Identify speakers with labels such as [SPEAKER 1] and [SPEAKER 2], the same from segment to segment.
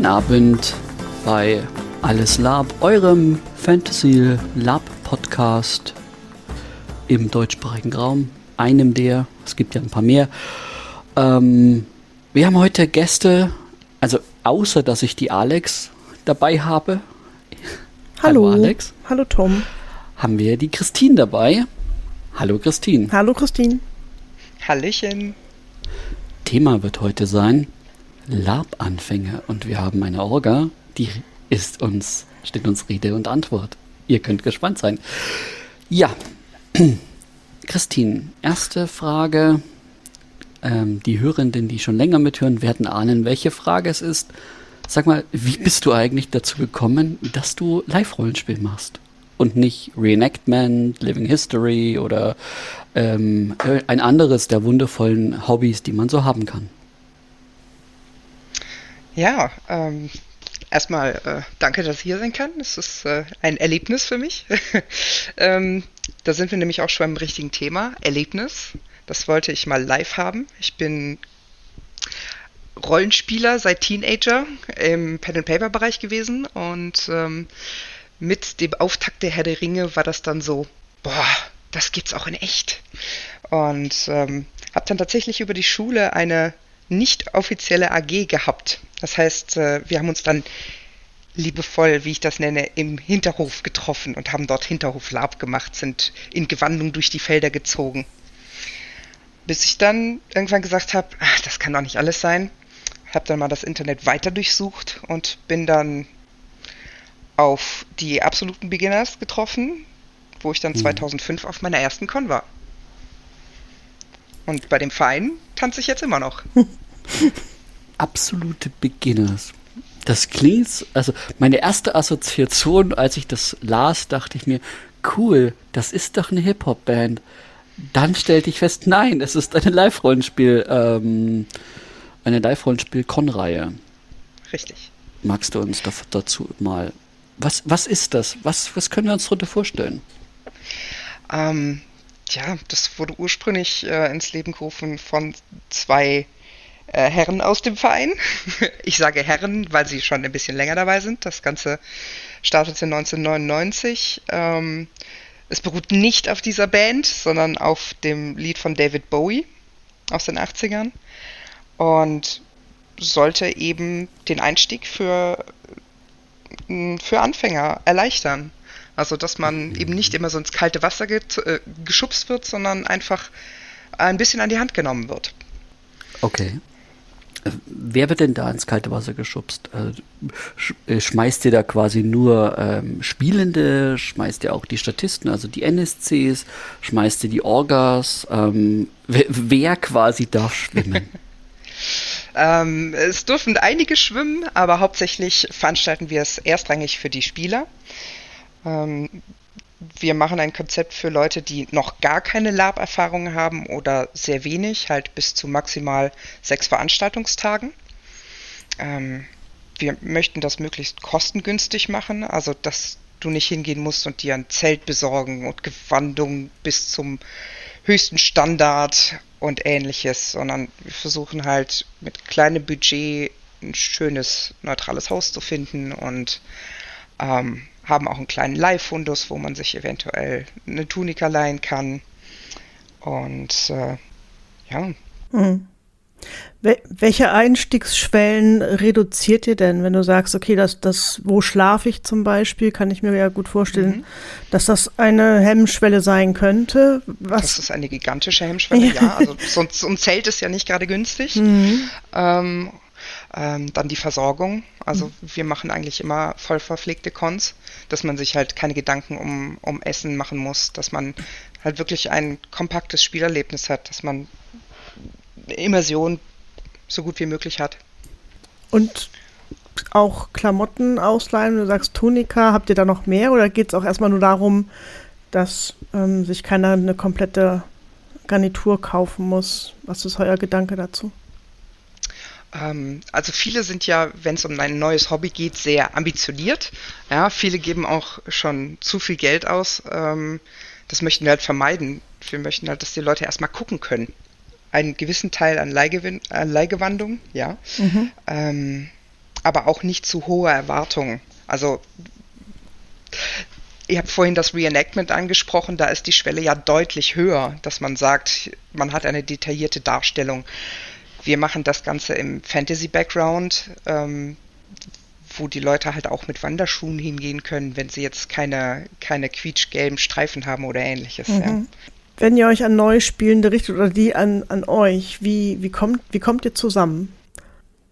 [SPEAKER 1] Guten Abend bei Alles Lab, eurem Fantasy Lab Podcast im deutschsprachigen Raum. Einem der, es gibt ja ein paar mehr. Ähm, wir haben heute Gäste, also außer dass ich die Alex dabei habe.
[SPEAKER 2] Hallo, Hallo Alex. Hallo Tom.
[SPEAKER 1] Haben wir die Christine dabei. Hallo Christine.
[SPEAKER 2] Hallo Christine.
[SPEAKER 3] Hallöchen.
[SPEAKER 1] Thema wird heute sein Lab-Anfänge und wir haben eine Orga, die ist uns, steht uns Rede und Antwort. Ihr könnt gespannt sein. Ja, Christine, erste Frage. Ähm, die Hörenden, die schon länger mithören, werden ahnen, welche Frage es ist. Sag mal, wie bist du eigentlich dazu gekommen, dass du Live-Rollenspiel machst? Und nicht Reenactment, Living History oder ähm, ein anderes der wundervollen Hobbys, die man so haben kann.
[SPEAKER 3] Ja, ähm, erstmal äh, danke, dass ich hier sein kann. Es ist äh, ein Erlebnis für mich. ähm, da sind wir nämlich auch schon beim richtigen Thema. Erlebnis. Das wollte ich mal live haben. Ich bin Rollenspieler seit Teenager im Pen-and-Paper-Bereich gewesen und ähm, mit dem Auftakt der Herr der Ringe war das dann so, boah, das gibt's auch in echt. Und ähm, habe dann tatsächlich über die Schule eine nicht offizielle AG gehabt. Das heißt, äh, wir haben uns dann liebevoll, wie ich das nenne, im Hinterhof getroffen und haben dort Hinterhof-Lab gemacht, sind in Gewandung durch die Felder gezogen. Bis ich dann irgendwann gesagt habe, das kann doch nicht alles sein. Habe dann mal das Internet weiter durchsucht und bin dann auf die absoluten Beginners getroffen, wo ich dann 2005 mhm. auf meiner ersten Con war. Und bei dem Verein tanze ich jetzt immer noch.
[SPEAKER 1] Absolute Beginners. Das klingt, also meine erste Assoziation, als ich das las, dachte ich mir, cool, das ist doch eine Hip-Hop-Band. Dann stellte ich fest, nein, es ist eine Live-Rollenspiel, ähm, eine Live-Rollenspiel-Con-Reihe.
[SPEAKER 3] Richtig.
[SPEAKER 1] Magst du uns dazu mal, was, was ist das? Was, was können wir uns darunter vorstellen?
[SPEAKER 3] Ähm, ja, das wurde ursprünglich äh, ins Leben gerufen von zwei äh, Herren aus dem Verein. Ich sage Herren, weil sie schon ein bisschen länger dabei sind. Das Ganze startete 1999. Ähm, es beruht nicht auf dieser Band, sondern auf dem Lied von David Bowie aus den 80ern und sollte eben den Einstieg für, für Anfänger erleichtern. Also, dass man eben nicht immer so ins kalte Wasser get, äh, geschubst wird, sondern einfach ein bisschen an die Hand genommen wird.
[SPEAKER 1] Okay. Wer wird denn da ins kalte Wasser geschubst? Äh, äh, schmeißt ihr da quasi nur ähm, Spielende? Schmeißt ihr auch die Statisten, also die NSCs? Schmeißt ihr die Orgas? Ähm, wer, wer, quasi darf schwimmen?
[SPEAKER 3] ähm, es dürfen einige schwimmen, aber hauptsächlich veranstalten wir es erstrangig für die Spieler. Ähm, wir machen ein Konzept für Leute, die noch gar keine Lab-Erfahrung haben oder sehr wenig, halt bis zu maximal sechs Veranstaltungstagen. Ähm, wir möchten das möglichst kostengünstig machen, also dass du nicht hingehen musst und dir ein Zelt besorgen und Gewandung bis zum höchsten Standard und ähnliches, sondern wir versuchen halt mit kleinem Budget ein schönes, neutrales Haus zu finden und ähm, haben auch einen kleinen Live-Fundus, wo man sich eventuell eine Tunika leihen kann. Und äh, ja.
[SPEAKER 2] Hm. Welche Einstiegsschwellen reduziert ihr denn, wenn du sagst, okay, das, das, wo schlafe ich zum Beispiel, kann ich mir ja gut vorstellen, mhm. dass das eine Hemmschwelle sein könnte.
[SPEAKER 3] Was? Das ist eine gigantische Hemmschwelle, ja. ja. Also so, so, ein Zelt ist ja nicht gerade günstig. Mhm. Ähm, ähm, dann die Versorgung. Also mhm. wir machen eigentlich immer voll verpflegte Cons, dass man sich halt keine Gedanken um, um Essen machen muss, dass man halt wirklich ein kompaktes Spielerlebnis hat, dass man Immersion so gut wie möglich hat.
[SPEAKER 2] Und auch Klamotten ausleihen, du sagst Tunika, habt ihr da noch mehr oder geht es auch erstmal nur darum, dass ähm, sich keiner eine komplette Garnitur kaufen muss? Was ist euer Gedanke dazu?
[SPEAKER 3] Ähm, also viele sind ja, wenn es um ein neues Hobby geht, sehr ambitioniert. Ja, viele geben auch schon zu viel Geld aus. Ähm, das möchten wir halt vermeiden. Wir möchten halt, dass die Leute erstmal gucken können. Einen gewissen Teil an, Leihgewinn, an Leihgewandung, ja. Mhm. Ähm, aber auch nicht zu hohe Erwartungen. Also Ihr habt vorhin das Reenactment angesprochen, da ist die Schwelle ja deutlich höher, dass man sagt, man hat eine detaillierte Darstellung. Wir machen das Ganze im Fantasy-Background, ähm, wo die Leute halt auch mit Wanderschuhen hingehen können, wenn sie jetzt keine, keine quietschgelben Streifen haben oder ähnliches. Mhm. Ja.
[SPEAKER 2] Wenn ihr euch an neue Spielende richtet oder die an, an euch, wie, wie, kommt, wie kommt ihr zusammen?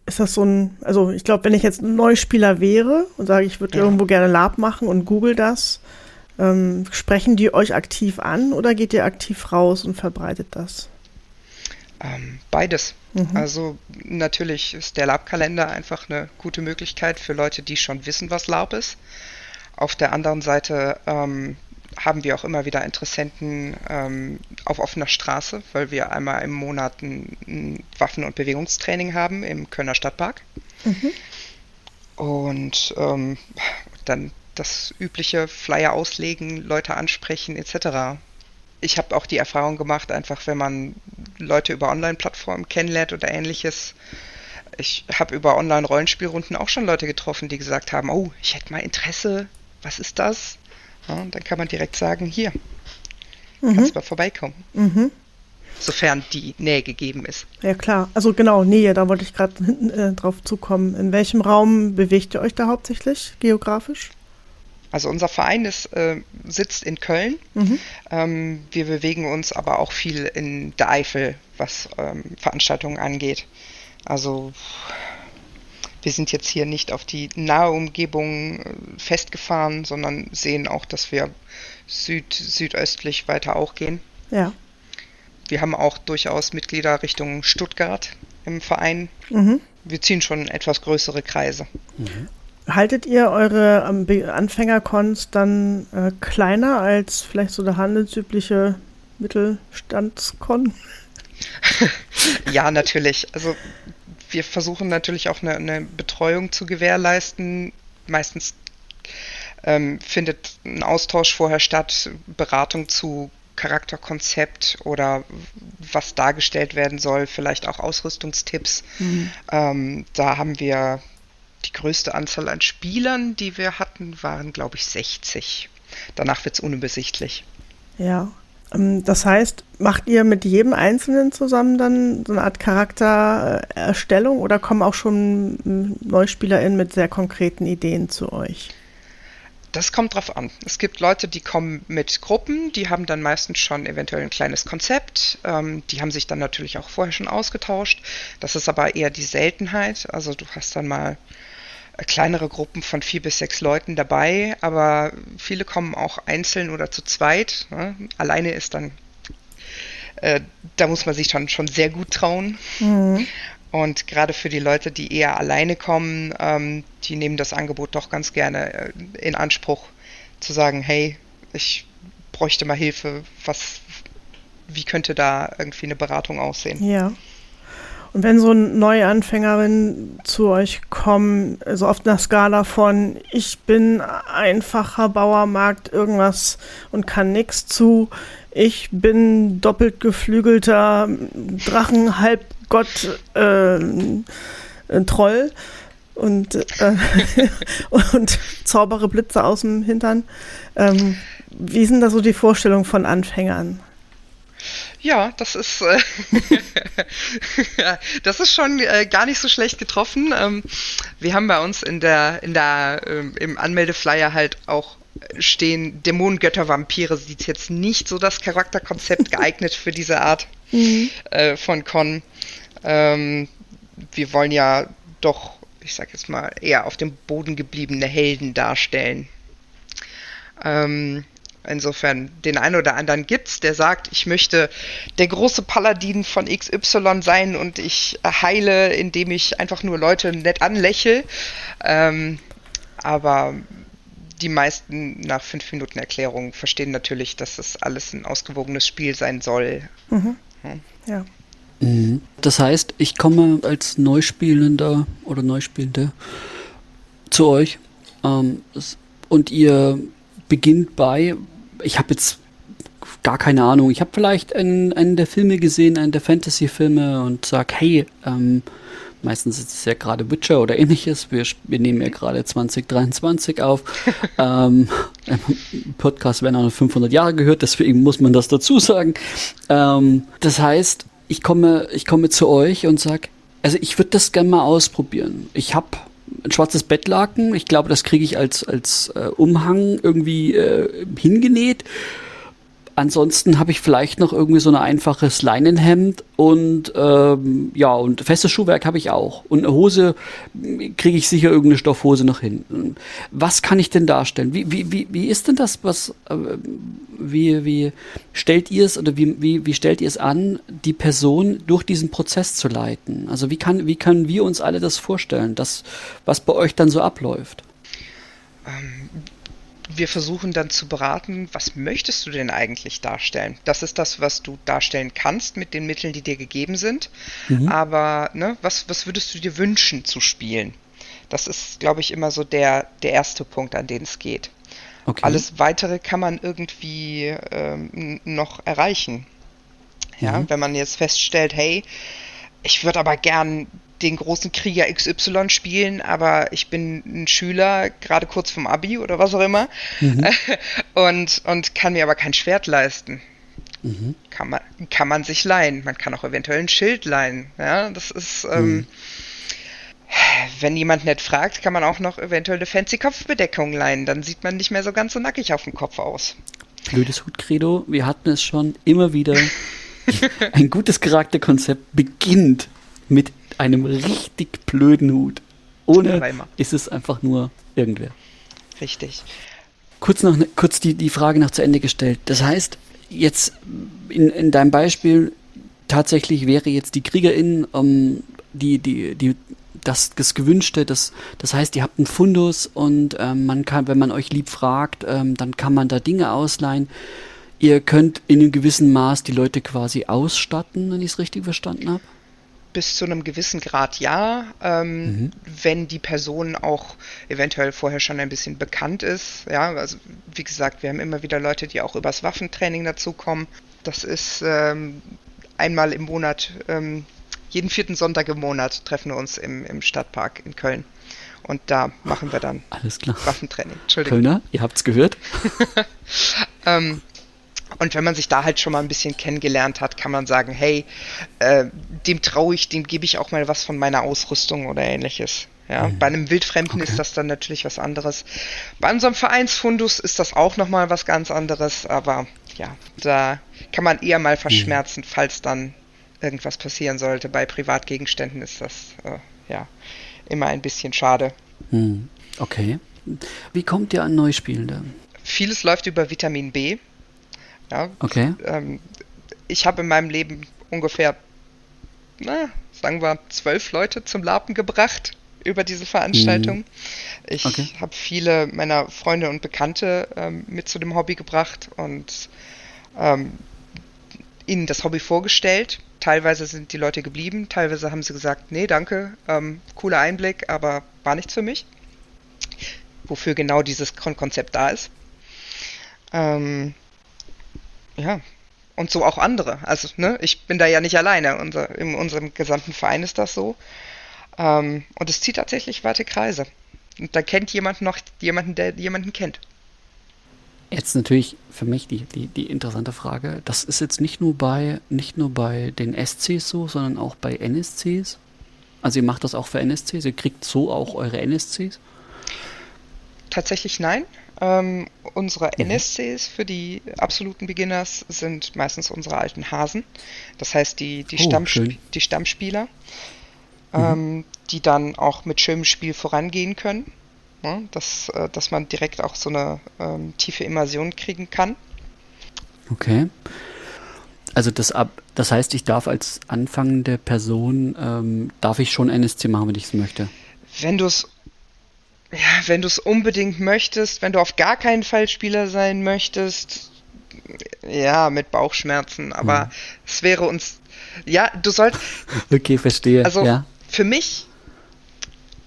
[SPEAKER 2] Ist das so ein, also ich glaube, wenn ich jetzt ein Neuspieler wäre und sage, ich würde ja. irgendwo gerne Lab machen und google das, ähm, sprechen die euch aktiv an oder geht ihr aktiv raus und verbreitet das?
[SPEAKER 3] Ähm, beides. Mhm. Also natürlich ist der Lab-Kalender einfach eine gute Möglichkeit für Leute, die schon wissen, was Lab ist. Auf der anderen Seite ähm, haben wir auch immer wieder Interessenten ähm, auf offener Straße, weil wir einmal im Monat ein, ein Waffen- und Bewegungstraining haben im Kölner Stadtpark. Mhm. Und ähm, dann das übliche Flyer auslegen, Leute ansprechen etc. Ich habe auch die Erfahrung gemacht, einfach wenn man Leute über Online-Plattformen kennenlernt oder ähnliches. Ich habe über Online-Rollenspielrunden auch schon Leute getroffen, die gesagt haben, oh, ich hätte mal Interesse, was ist das? Ja, dann kann man direkt sagen, hier, mhm. kannst du mal vorbeikommen. Mhm. Sofern die Nähe gegeben ist.
[SPEAKER 2] Ja klar, also genau, Nähe, da wollte ich gerade äh, drauf zukommen. In welchem Raum bewegt ihr euch da hauptsächlich geografisch?
[SPEAKER 3] Also unser Verein ist, äh, sitzt in Köln. Mhm. Ähm, wir bewegen uns aber auch viel in der Eifel, was ähm, Veranstaltungen angeht. Also wir sind jetzt hier nicht auf die nahe Umgebung äh, festgefahren, sondern sehen auch, dass wir süd südöstlich weiter auch gehen.
[SPEAKER 2] Ja.
[SPEAKER 3] Wir haben auch durchaus Mitglieder Richtung Stuttgart im Verein. Mhm. Wir ziehen schon etwas größere Kreise.
[SPEAKER 2] Mhm. Haltet ihr eure Anfängercons dann äh, kleiner als vielleicht so der handelsübliche Mittelstandskon?
[SPEAKER 3] ja, natürlich. Also wir versuchen natürlich auch eine, eine Betreuung zu gewährleisten. Meistens ähm, findet ein Austausch vorher statt, Beratung zu Charakterkonzept oder was dargestellt werden soll, vielleicht auch Ausrüstungstipps. Mhm. Ähm, da haben wir die größte Anzahl an Spielern, die wir hatten, waren, glaube ich, 60. Danach wird es unübersichtlich.
[SPEAKER 2] Ja. Ähm, das heißt, macht ihr mit jedem Einzelnen zusammen dann so eine Art Charaktererstellung oder kommen auch schon hm, NeuspielerInnen mit sehr konkreten Ideen zu euch?
[SPEAKER 3] Das kommt drauf an. Es gibt Leute, die kommen mit Gruppen, die haben dann meistens schon eventuell ein kleines Konzept. Ähm, die haben sich dann natürlich auch vorher schon ausgetauscht. Das ist aber eher die Seltenheit. Also du hast dann mal kleinere Gruppen von vier bis sechs Leuten dabei, aber viele kommen auch einzeln oder zu zweit. Ne? Alleine ist dann, äh, da muss man sich dann schon sehr gut trauen. Mhm. Und gerade für die Leute, die eher alleine kommen, ähm, die nehmen das Angebot doch ganz gerne äh, in Anspruch, zu sagen, hey, ich bräuchte mal Hilfe, was, wie könnte da irgendwie eine Beratung aussehen?
[SPEAKER 2] Ja. Und wenn so Neuanfängerinnen zu euch kommen, so auf einer Skala von ich bin einfacher Bauermarkt irgendwas und kann nichts zu, ich bin doppelt geflügelter Drachenhalbgott äh, Troll und, äh, und zaubere Blitze aus dem Hintern. Ähm, wie sind da so die Vorstellungen von Anfängern?
[SPEAKER 3] Ja, das ist, äh, das ist schon äh, gar nicht so schlecht getroffen. Ähm, wir haben bei uns in der, in der, ähm, im Anmeldeflyer halt auch stehen Dämonen, Götter, Vampire. Sieht jetzt nicht so das Charakterkonzept geeignet für diese Art mhm. äh, von Con. Ähm, wir wollen ja doch, ich sag jetzt mal, eher auf dem Boden gebliebene Helden darstellen. Ähm, Insofern, den einen oder anderen gibt's, der sagt, ich möchte der große Paladin von XY sein und ich heile, indem ich einfach nur Leute nett anlächle. Ähm, aber die meisten nach fünf Minuten Erklärung verstehen natürlich, dass das alles ein ausgewogenes Spiel sein soll. Mhm.
[SPEAKER 2] Hm. Ja.
[SPEAKER 1] Mhm. Das heißt, ich komme als Neuspielender oder Neuspielende zu euch ähm, und ihr beginnt bei, ich habe jetzt gar keine Ahnung. Ich habe vielleicht einen, einen der Filme gesehen, einen der Fantasy-Filme und sag, hey, ähm, Meistens ist es ja gerade Witcher oder ähnliches. Wir, wir nehmen ja gerade 2023 auf. ähm, Podcast werden auch noch 500 Jahre gehört, deswegen muss man das dazu sagen. Ähm, das heißt, ich komme, ich komme zu euch und sage, also ich würde das gerne mal ausprobieren. Ich habe ein schwarzes Bettlaken. Ich glaube, das kriege ich als, als äh, Umhang irgendwie äh, hingenäht. Ansonsten habe ich vielleicht noch irgendwie so ein einfaches Leinenhemd und ähm, ja, und festes Schuhwerk habe ich auch. Und eine Hose kriege ich sicher irgendeine Stoffhose noch hin. Was kann ich denn darstellen? Wie, wie, wie, wie ist denn das, was äh, wie, wie stellt ihr es oder wie, wie, wie stellt ihr es an, die Person durch diesen Prozess zu leiten? Also wie kann, wie können wir uns alle das vorstellen, das, was bei euch dann so abläuft?
[SPEAKER 3] Ähm wir versuchen dann zu beraten, was möchtest du denn eigentlich darstellen? Das ist das, was du darstellen kannst mit den Mitteln, die dir gegeben sind. Mhm. Aber ne, was, was würdest du dir wünschen zu spielen? Das ist, glaube ich, immer so der, der erste Punkt, an den es geht. Okay. Alles weitere kann man irgendwie ähm, noch erreichen. Ja, mhm. wenn man jetzt feststellt, hey, ich würde aber gern den großen Krieger XY spielen, aber ich bin ein Schüler, gerade kurz vom Abi oder was auch immer, mhm. und, und kann mir aber kein Schwert leisten. Mhm. Kann, man, kann man sich leihen. Man kann auch eventuell ein Schild leihen. Ja, das ist, ähm, mhm. wenn jemand nett fragt, kann man auch noch eventuell eine fancy Kopfbedeckung leihen. Dann sieht man nicht mehr so ganz so nackig auf dem Kopf aus.
[SPEAKER 1] Blödes Hutcredo, wir hatten es schon immer wieder. Ein gutes Charakterkonzept beginnt mit einem richtig blöden Hut. Ohne ist es einfach nur irgendwer.
[SPEAKER 3] Richtig.
[SPEAKER 1] Kurz, noch, kurz die, die Frage noch zu Ende gestellt. Das heißt, jetzt in, in deinem Beispiel tatsächlich wäre jetzt die Kriegerin um, die, die, die, das, das Gewünschte, das, das heißt, ihr habt einen Fundus und ähm, man kann, wenn man euch lieb fragt, ähm, dann kann man da Dinge ausleihen. Ihr könnt in einem gewissen Maß die Leute quasi ausstatten, wenn ich es richtig verstanden habe
[SPEAKER 3] bis zu einem gewissen Grad ja, ähm, mhm. wenn die Person auch eventuell vorher schon ein bisschen bekannt ist. Ja, also wie gesagt, wir haben immer wieder Leute, die auch übers Waffentraining dazukommen. Das ist ähm, einmal im Monat, ähm, jeden vierten Sonntag im Monat treffen wir uns im, im Stadtpark in Köln. Und da machen wir dann
[SPEAKER 1] Alles klar.
[SPEAKER 3] Waffentraining.
[SPEAKER 1] Entschuldigung. Kölner, ihr habt's gehört.
[SPEAKER 3] ähm, und wenn man sich da halt schon mal ein bisschen kennengelernt hat, kann man sagen, hey, äh, dem traue ich, dem gebe ich auch mal was von meiner Ausrüstung oder ähnliches. Ja, mhm. bei einem Wildfremden okay. ist das dann natürlich was anderes. Bei unserem Vereinsfundus ist das auch nochmal was ganz anderes, aber ja, da kann man eher mal verschmerzen, mhm. falls dann irgendwas passieren sollte. Bei Privatgegenständen ist das äh, ja immer ein bisschen schade.
[SPEAKER 1] Mhm. Okay. Wie kommt ihr an Neuspielende?
[SPEAKER 3] Vieles läuft über Vitamin B.
[SPEAKER 1] Ja, okay.
[SPEAKER 3] Ähm, ich habe in meinem Leben ungefähr, na, sagen wir, zwölf Leute zum Lapen gebracht über diese Veranstaltung. Mhm. Ich okay. habe viele meiner Freunde und Bekannte ähm, mit zu dem Hobby gebracht und ähm, ihnen das Hobby vorgestellt. Teilweise sind die Leute geblieben, teilweise haben sie gesagt, nee, danke, ähm, cooler Einblick, aber war nichts für mich. Wofür genau dieses Konzept da ist. Ähm, ja, und so auch andere. Also, ne, ich bin da ja nicht alleine. Unser, in unserem gesamten Verein ist das so. Ähm, und es zieht tatsächlich weite Kreise. Und da kennt jemand noch jemanden, der jemanden kennt.
[SPEAKER 1] Jetzt natürlich für mich die, die, die interessante Frage. Das ist jetzt nicht nur bei, nicht nur bei den SCs so, sondern auch bei NSCs. Also ihr macht das auch für NSCs, ihr kriegt so auch eure NSCs?
[SPEAKER 3] Tatsächlich nein. Ähm, unsere mhm. NSCs für die absoluten Beginners sind meistens unsere alten Hasen. Das heißt, die, die, oh, Stammsp die Stammspieler, mhm. ähm, die dann auch mit schönem Spiel vorangehen können. Ja, dass, äh, dass man direkt auch so eine ähm, tiefe Immersion kriegen kann.
[SPEAKER 1] Okay. Also das ab, das heißt, ich darf als anfangende Person ähm, darf ich schon NSC machen, wenn ich es möchte.
[SPEAKER 3] Wenn du es ja, wenn du es unbedingt möchtest, wenn du auf gar keinen Fall Spieler sein möchtest, ja, mit Bauchschmerzen, aber mhm. es wäre uns, ja, du sollst.
[SPEAKER 1] Okay, verstehe.
[SPEAKER 3] Also
[SPEAKER 1] ja.
[SPEAKER 3] für mich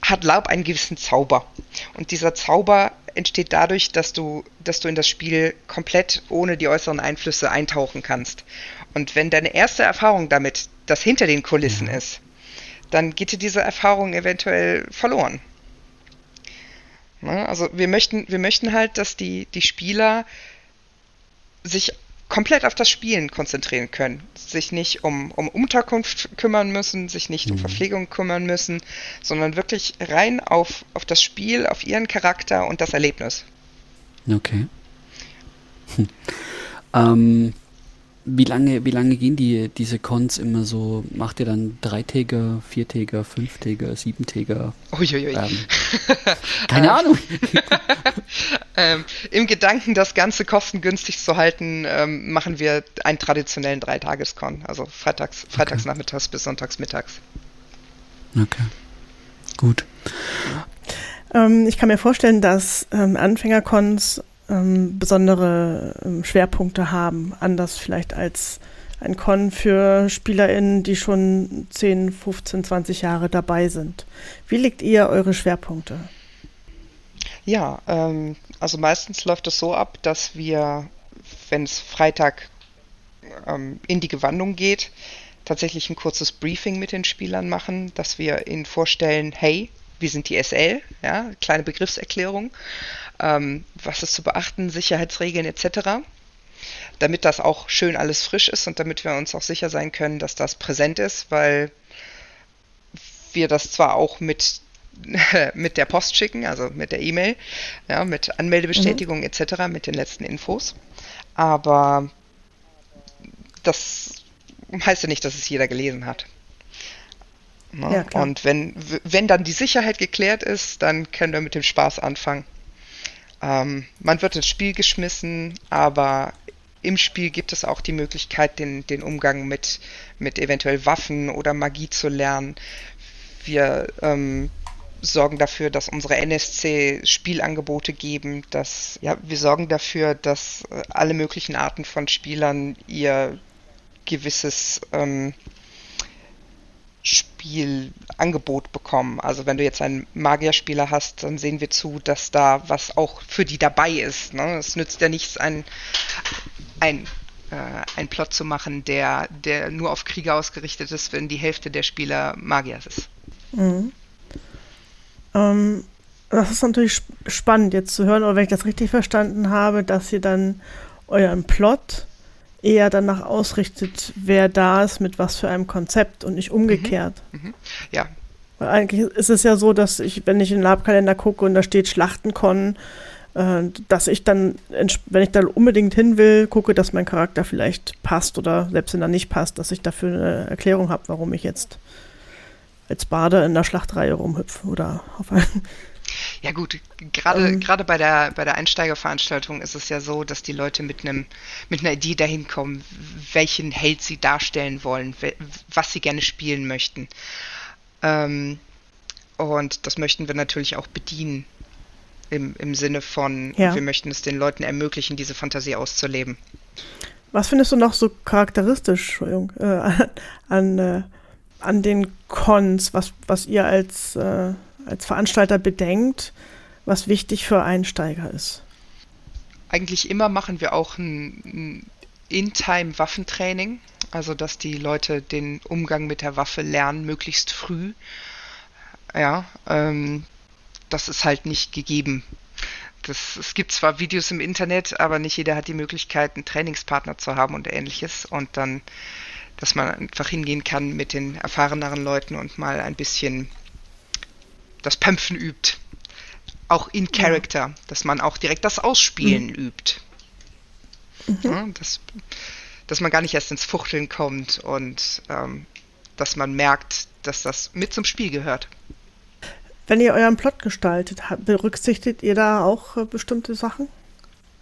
[SPEAKER 3] hat Laub einen gewissen Zauber. Und dieser Zauber entsteht dadurch, dass du, dass du in das Spiel komplett ohne die äußeren Einflüsse eintauchen kannst. Und wenn deine erste Erfahrung damit das hinter den Kulissen mhm. ist, dann geht dir diese Erfahrung eventuell verloren. Ne? Also wir möchten, wir möchten halt, dass die, die Spieler sich komplett auf das Spielen konzentrieren können, sich nicht um, um Unterkunft kümmern müssen, sich nicht mhm. um Verpflegung kümmern müssen, sondern wirklich rein auf, auf das Spiel, auf ihren Charakter und das Erlebnis.
[SPEAKER 1] Okay. Hm. Ähm, wie lange, wie lange gehen die, diese Cons immer so? Macht ihr dann Dreitäger, Viertäger, Fünftäger, Siebentäger?
[SPEAKER 3] Uiuiui. Ähm,
[SPEAKER 1] keine ähm, Ahnung.
[SPEAKER 3] ähm, Im Gedanken, das Ganze kostengünstig zu halten, ähm, machen wir einen traditionellen Dreitages-Con. Also freitags, freitags okay. nachmittags bis sonntags mittags.
[SPEAKER 1] Okay. Gut.
[SPEAKER 2] Ähm, ich kann mir vorstellen, dass ähm, Anfängercons ähm, besondere ähm, Schwerpunkte haben, anders vielleicht als ein Con für SpielerInnen, die schon 10, 15, 20 Jahre dabei sind. Wie legt ihr eure Schwerpunkte?
[SPEAKER 3] Ja, ähm, also meistens läuft es so ab, dass wir, wenn es Freitag ähm, in die Gewandung geht, tatsächlich ein kurzes Briefing mit den Spielern machen, dass wir ihnen vorstellen, hey, wir sind die SL, ja, kleine Begriffserklärung ähm, was ist zu beachten, Sicherheitsregeln etc. Damit das auch schön alles frisch ist und damit wir uns auch sicher sein können, dass das präsent ist, weil wir das zwar auch mit mit der Post schicken, also mit der E-Mail, ja, mit Anmeldebestätigung mhm. etc., mit den letzten Infos. Aber das heißt ja nicht, dass es jeder gelesen hat. Ne? Ja, und wenn, wenn dann die Sicherheit geklärt ist, dann können wir mit dem Spaß anfangen. Ähm, man wird ins Spiel geschmissen, aber im Spiel gibt es auch die Möglichkeit, den, den Umgang mit, mit eventuell Waffen oder Magie zu lernen. Wir ähm, sorgen dafür, dass unsere NSC Spielangebote geben, dass ja, wir sorgen dafür, dass äh, alle möglichen Arten von Spielern ihr gewisses ähm, Spielangebot bekommen. Also wenn du jetzt einen Magierspieler hast, dann sehen wir zu, dass da was auch für die dabei ist. Ne? Es nützt ja nichts, ein, ein, äh, ein Plot zu machen, der, der nur auf Kriege ausgerichtet ist, wenn die Hälfte der Spieler Magier ist.
[SPEAKER 2] Mhm. Ähm, das ist natürlich spannend jetzt zu hören, oder wenn ich das richtig verstanden habe, dass ihr dann euren Plot eher danach ausrichtet, wer da ist, mit was für einem Konzept und nicht umgekehrt. Mhm. Mhm.
[SPEAKER 3] Ja.
[SPEAKER 2] Weil eigentlich ist es ja so, dass ich, wenn ich in den Labkalender gucke und da steht Schlachtenkon, äh, dass ich dann, wenn ich da unbedingt hin will, gucke, dass mein Charakter vielleicht passt oder selbst wenn er nicht passt, dass ich dafür eine Erklärung habe, warum ich jetzt als Bade in der Schlachtreihe rumhüpfe oder auf einem
[SPEAKER 3] ja gut, gerade ähm, gerade bei der bei der Einsteigerveranstaltung ist es ja so, dass die Leute mit einem mit einer Idee dahin kommen, welchen Held sie darstellen wollen, was sie gerne spielen möchten. Ähm, und das möchten wir natürlich auch bedienen. Im, im Sinne von, ja. wir möchten es den Leuten ermöglichen, diese Fantasie auszuleben.
[SPEAKER 2] Was findest du noch so charakteristisch äh, an, äh, an den Cons, was, was ihr als äh, als Veranstalter bedenkt, was wichtig für Einsteiger ist?
[SPEAKER 3] Eigentlich immer machen wir auch ein, In-Time-Waffentraining, also dass die Leute den Umgang mit der Waffe lernen, möglichst früh. Ja, ähm, das ist halt nicht gegeben. Das, es gibt zwar Videos im Internet, aber nicht jeder hat die Möglichkeit, einen Trainingspartner zu haben und ähnliches. Und dann, dass man einfach hingehen kann mit den erfahreneren Leuten und mal ein bisschen das Pömpfen übt. Auch in Character, ja. dass man auch direkt das Ausspielen mhm. übt. Mhm. Ja, dass, dass man gar nicht erst ins Fuchteln kommt und ähm, dass man merkt, dass das mit zum Spiel gehört.
[SPEAKER 2] Wenn ihr euren Plot gestaltet, berücksichtigt ihr da auch äh, bestimmte Sachen?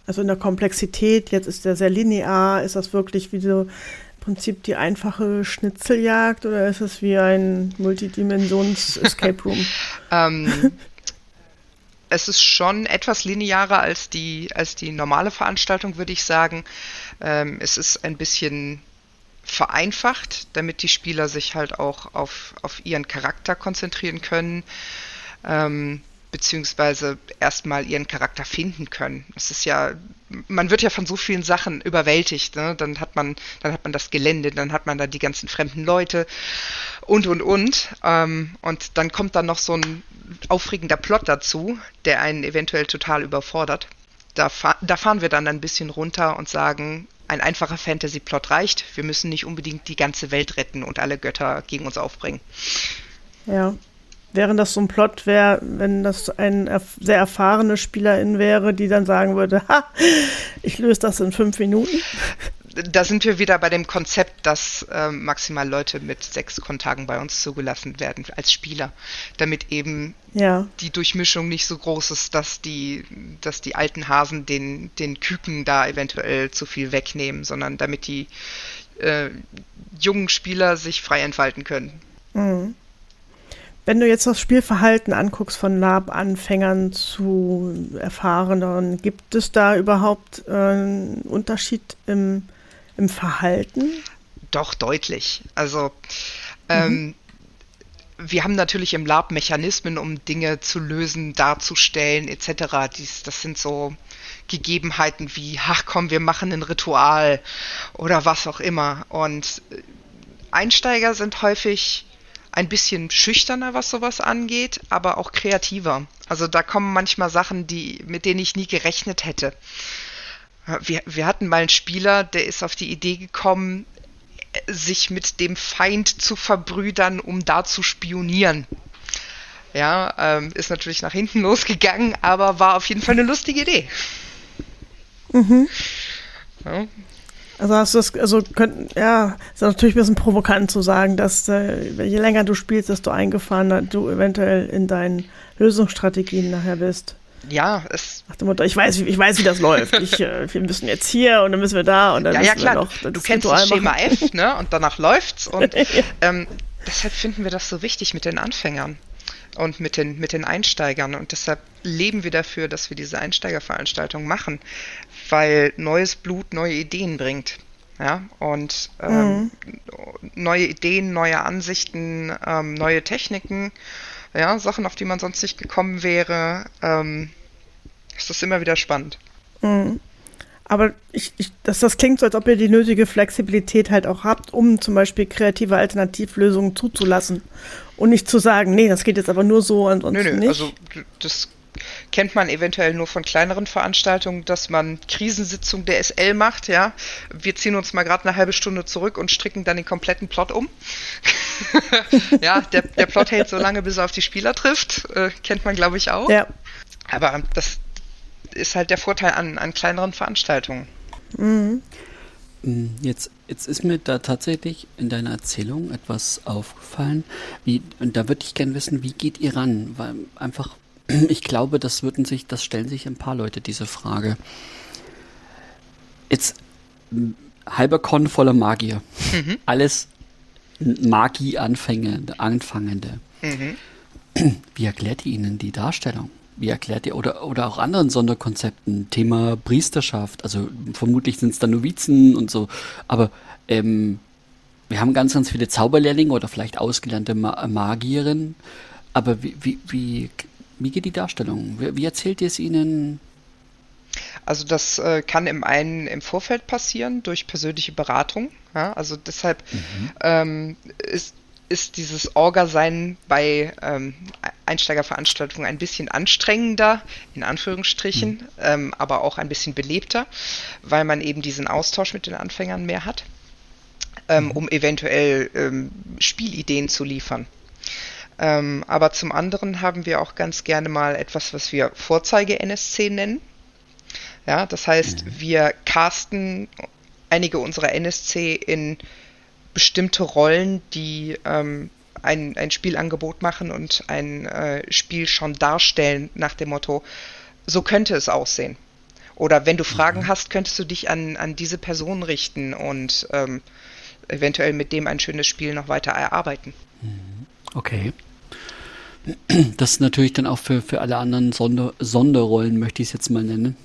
[SPEAKER 2] Also in der Komplexität, jetzt ist der sehr linear, ist das wirklich wie so Prinzip die einfache Schnitzeljagd oder ist es wie ein Multidimensions-Escape Room?
[SPEAKER 3] ähm, es ist schon etwas linearer als die, als die normale Veranstaltung, würde ich sagen. Ähm, es ist ein bisschen vereinfacht, damit die Spieler sich halt auch auf, auf ihren Charakter konzentrieren können. Ähm, beziehungsweise erstmal ihren Charakter finden können. Es ist ja, man wird ja von so vielen Sachen überwältigt. Ne? Dann hat man, dann hat man das Gelände, dann hat man da die ganzen fremden Leute und und und. Ähm, und dann kommt dann noch so ein aufregender Plot dazu, der einen eventuell total überfordert. Da, fa da fahren wir dann ein bisschen runter und sagen, ein einfacher Fantasy-Plot reicht. Wir müssen nicht unbedingt die ganze Welt retten und alle Götter gegen uns aufbringen.
[SPEAKER 2] Ja, Während das so ein Plot wäre, wenn das ein erf sehr erfahrene Spielerin wäre, die dann sagen würde, ha, ich löse das in fünf Minuten.
[SPEAKER 3] Da sind wir wieder bei dem Konzept, dass äh, maximal Leute mit sechs Kontagen bei uns zugelassen werden als Spieler, damit eben ja. die Durchmischung nicht so groß ist, dass die, dass die alten Hasen den, den Küken da eventuell zu viel wegnehmen, sondern damit die äh, jungen Spieler sich frei entfalten können. Mhm.
[SPEAKER 2] Wenn du jetzt das Spielverhalten anguckst von Lab-Anfängern zu Erfahrenen, gibt es da überhaupt äh, einen Unterschied im, im Verhalten?
[SPEAKER 3] Doch, deutlich. Also, ähm, mhm. wir haben natürlich im Lab Mechanismen, um Dinge zu lösen, darzustellen, etc. Dies, das sind so Gegebenheiten wie, ach komm, wir machen ein Ritual oder was auch immer. Und Einsteiger sind häufig ein bisschen schüchterner, was sowas angeht, aber auch kreativer. Also da kommen manchmal Sachen, die, mit denen ich nie gerechnet hätte. Wir, wir hatten mal einen Spieler, der ist auf die Idee gekommen, sich mit dem Feind zu verbrüdern, um da zu spionieren. Ja, ähm, ist natürlich nach hinten losgegangen, aber war auf jeden Fall eine lustige Idee. Mhm.
[SPEAKER 2] Ja, also hast du das, also könnt, ja, ist natürlich ein bisschen provokant zu sagen, dass äh, je länger du spielst, desto eingefahrener du eventuell in deinen Lösungsstrategien nachher bist.
[SPEAKER 3] Ja, es.
[SPEAKER 2] Dem Motto, ich weiß, ich weiß, wie das läuft. Ich, äh, wir müssen jetzt hier und dann müssen wir da und dann
[SPEAKER 3] ja,
[SPEAKER 2] müssen
[SPEAKER 3] ja, klar.
[SPEAKER 2] wir noch.
[SPEAKER 3] Das du kennst das Schema machen. F, ne? Und danach läuft's. Und ähm, deshalb finden wir das so wichtig mit den Anfängern und mit den, mit den Einsteigern. Und deshalb leben wir dafür, dass wir diese Einsteigerveranstaltung machen, weil neues Blut neue Ideen bringt. Ja, und ähm, mhm. neue Ideen, neue Ansichten, ähm, neue Techniken, ja, Sachen, auf die man sonst nicht gekommen wäre. Ähm, das ist immer wieder spannend.
[SPEAKER 2] Mhm. Aber ich, ich, das, das klingt so, als ob ihr die nötige Flexibilität halt auch habt, um zum Beispiel kreative Alternativlösungen zuzulassen. Und nicht zu sagen, nee, das geht jetzt aber nur so und sonst nö, nö, nicht.
[SPEAKER 3] Also das kennt man eventuell nur von kleineren Veranstaltungen, dass man Krisensitzung der SL macht, ja. Wir ziehen uns mal gerade eine halbe Stunde zurück und stricken dann den kompletten Plot um. ja, der, der Plot hält so lange, bis er auf die Spieler trifft. Äh, kennt man, glaube ich, auch. Ja. Aber das ist halt der Vorteil an, an kleineren Veranstaltungen.
[SPEAKER 1] Mhm. Mm, jetzt, jetzt ist mir da tatsächlich in deiner Erzählung etwas aufgefallen. Wie, und da würde ich gerne wissen, wie geht ihr ran? Weil einfach ich glaube, das würden sich, das stellen sich ein paar Leute diese Frage. Jetzt halber Con voller Magier. Mhm. Alles Magie-Anfängende, Anfangende. Mhm. Wie erklärt ihr ihnen die Darstellung? Wie erklärt ihr, oder, oder auch anderen Sonderkonzepten, Thema Priesterschaft, also vermutlich sind es dann Novizen und so, aber ähm, wir haben ganz, ganz viele Zauberlehrlinge oder vielleicht ausgelernte Ma Magierinnen, aber wie, wie, wie wie geht die Darstellung? Wie, erzählt ihr es ihnen?
[SPEAKER 3] Also das äh, kann im einen im Vorfeld passieren durch persönliche Beratung. Ja? Also deshalb mhm. ähm, ist, ist dieses Orga-Sein bei ähm, Einsteigerveranstaltungen ein bisschen anstrengender, in Anführungsstrichen, mhm. ähm, aber auch ein bisschen belebter, weil man eben diesen Austausch mit den Anfängern mehr hat, ähm, mhm. um eventuell ähm, Spielideen zu liefern. Ähm, aber zum anderen haben wir auch ganz gerne mal etwas, was wir Vorzeige-NSC nennen. Ja, das heißt, mhm. wir casten einige unserer NSC in bestimmte Rollen, die ähm, ein, ein Spielangebot machen und ein äh, Spiel schon darstellen nach dem Motto, so könnte es aussehen. Oder wenn du Fragen mhm. hast, könntest du dich an, an diese Person richten und ähm, eventuell mit dem ein schönes Spiel noch weiter erarbeiten.
[SPEAKER 1] Mhm. Okay. Das ist natürlich dann auch für, für alle anderen Sonder, Sonderrollen, möchte ich es jetzt mal nennen.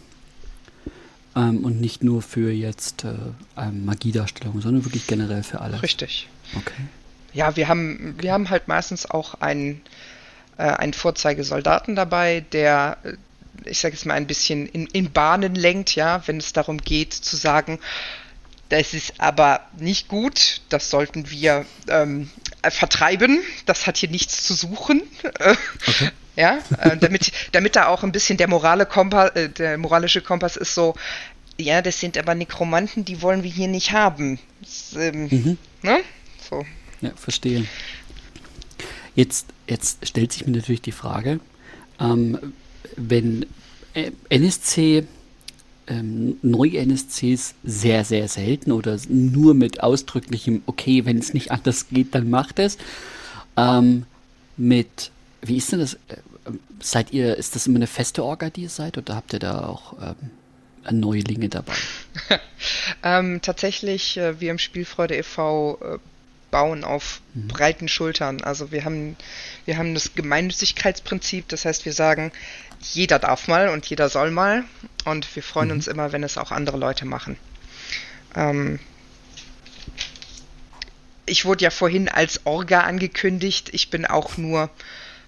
[SPEAKER 1] Ähm, und nicht nur für jetzt äh, ähm, Magiedarstellung, sondern wirklich generell für alle.
[SPEAKER 3] Richtig.
[SPEAKER 1] Okay.
[SPEAKER 3] Ja, wir haben, wir haben halt meistens auch einen, äh, einen Vorzeigesoldaten dabei, der, äh, ich sage jetzt mal, ein bisschen in, in Bahnen lenkt, ja, wenn es darum geht zu sagen, das ist aber nicht gut, das sollten wir ähm, vertreiben, das hat hier nichts zu suchen. Okay. Ja, äh, damit, damit da auch ein bisschen der, morale Kompass, äh, der moralische Kompass ist so, ja, das sind aber Nekromanten, die wollen wir hier nicht haben. Das, ähm, mhm. ne?
[SPEAKER 1] So. Ja, verstehe. Jetzt, jetzt stellt sich mir natürlich die Frage, ähm, wenn äh, NSC ähm, Neu-NSCs sehr, sehr selten oder nur mit ausdrücklichem, okay, wenn es nicht anders geht, dann macht es. Ähm, mit, wie ist denn das? Äh, seid ihr, ist das immer eine feste Orga, die ihr seid, oder habt ihr da auch ähm, Neulinge dabei?
[SPEAKER 3] ähm, tatsächlich, äh, wir im Spielfreude e.V. Äh, bauen auf mhm. breiten Schultern. Also wir haben, wir haben das Gemeinnützigkeitsprinzip, das heißt, wir sagen, jeder darf mal und jeder soll mal. Und wir freuen mhm. uns immer, wenn es auch andere Leute machen. Ähm, ich wurde ja vorhin als Orga angekündigt. Ich bin auch nur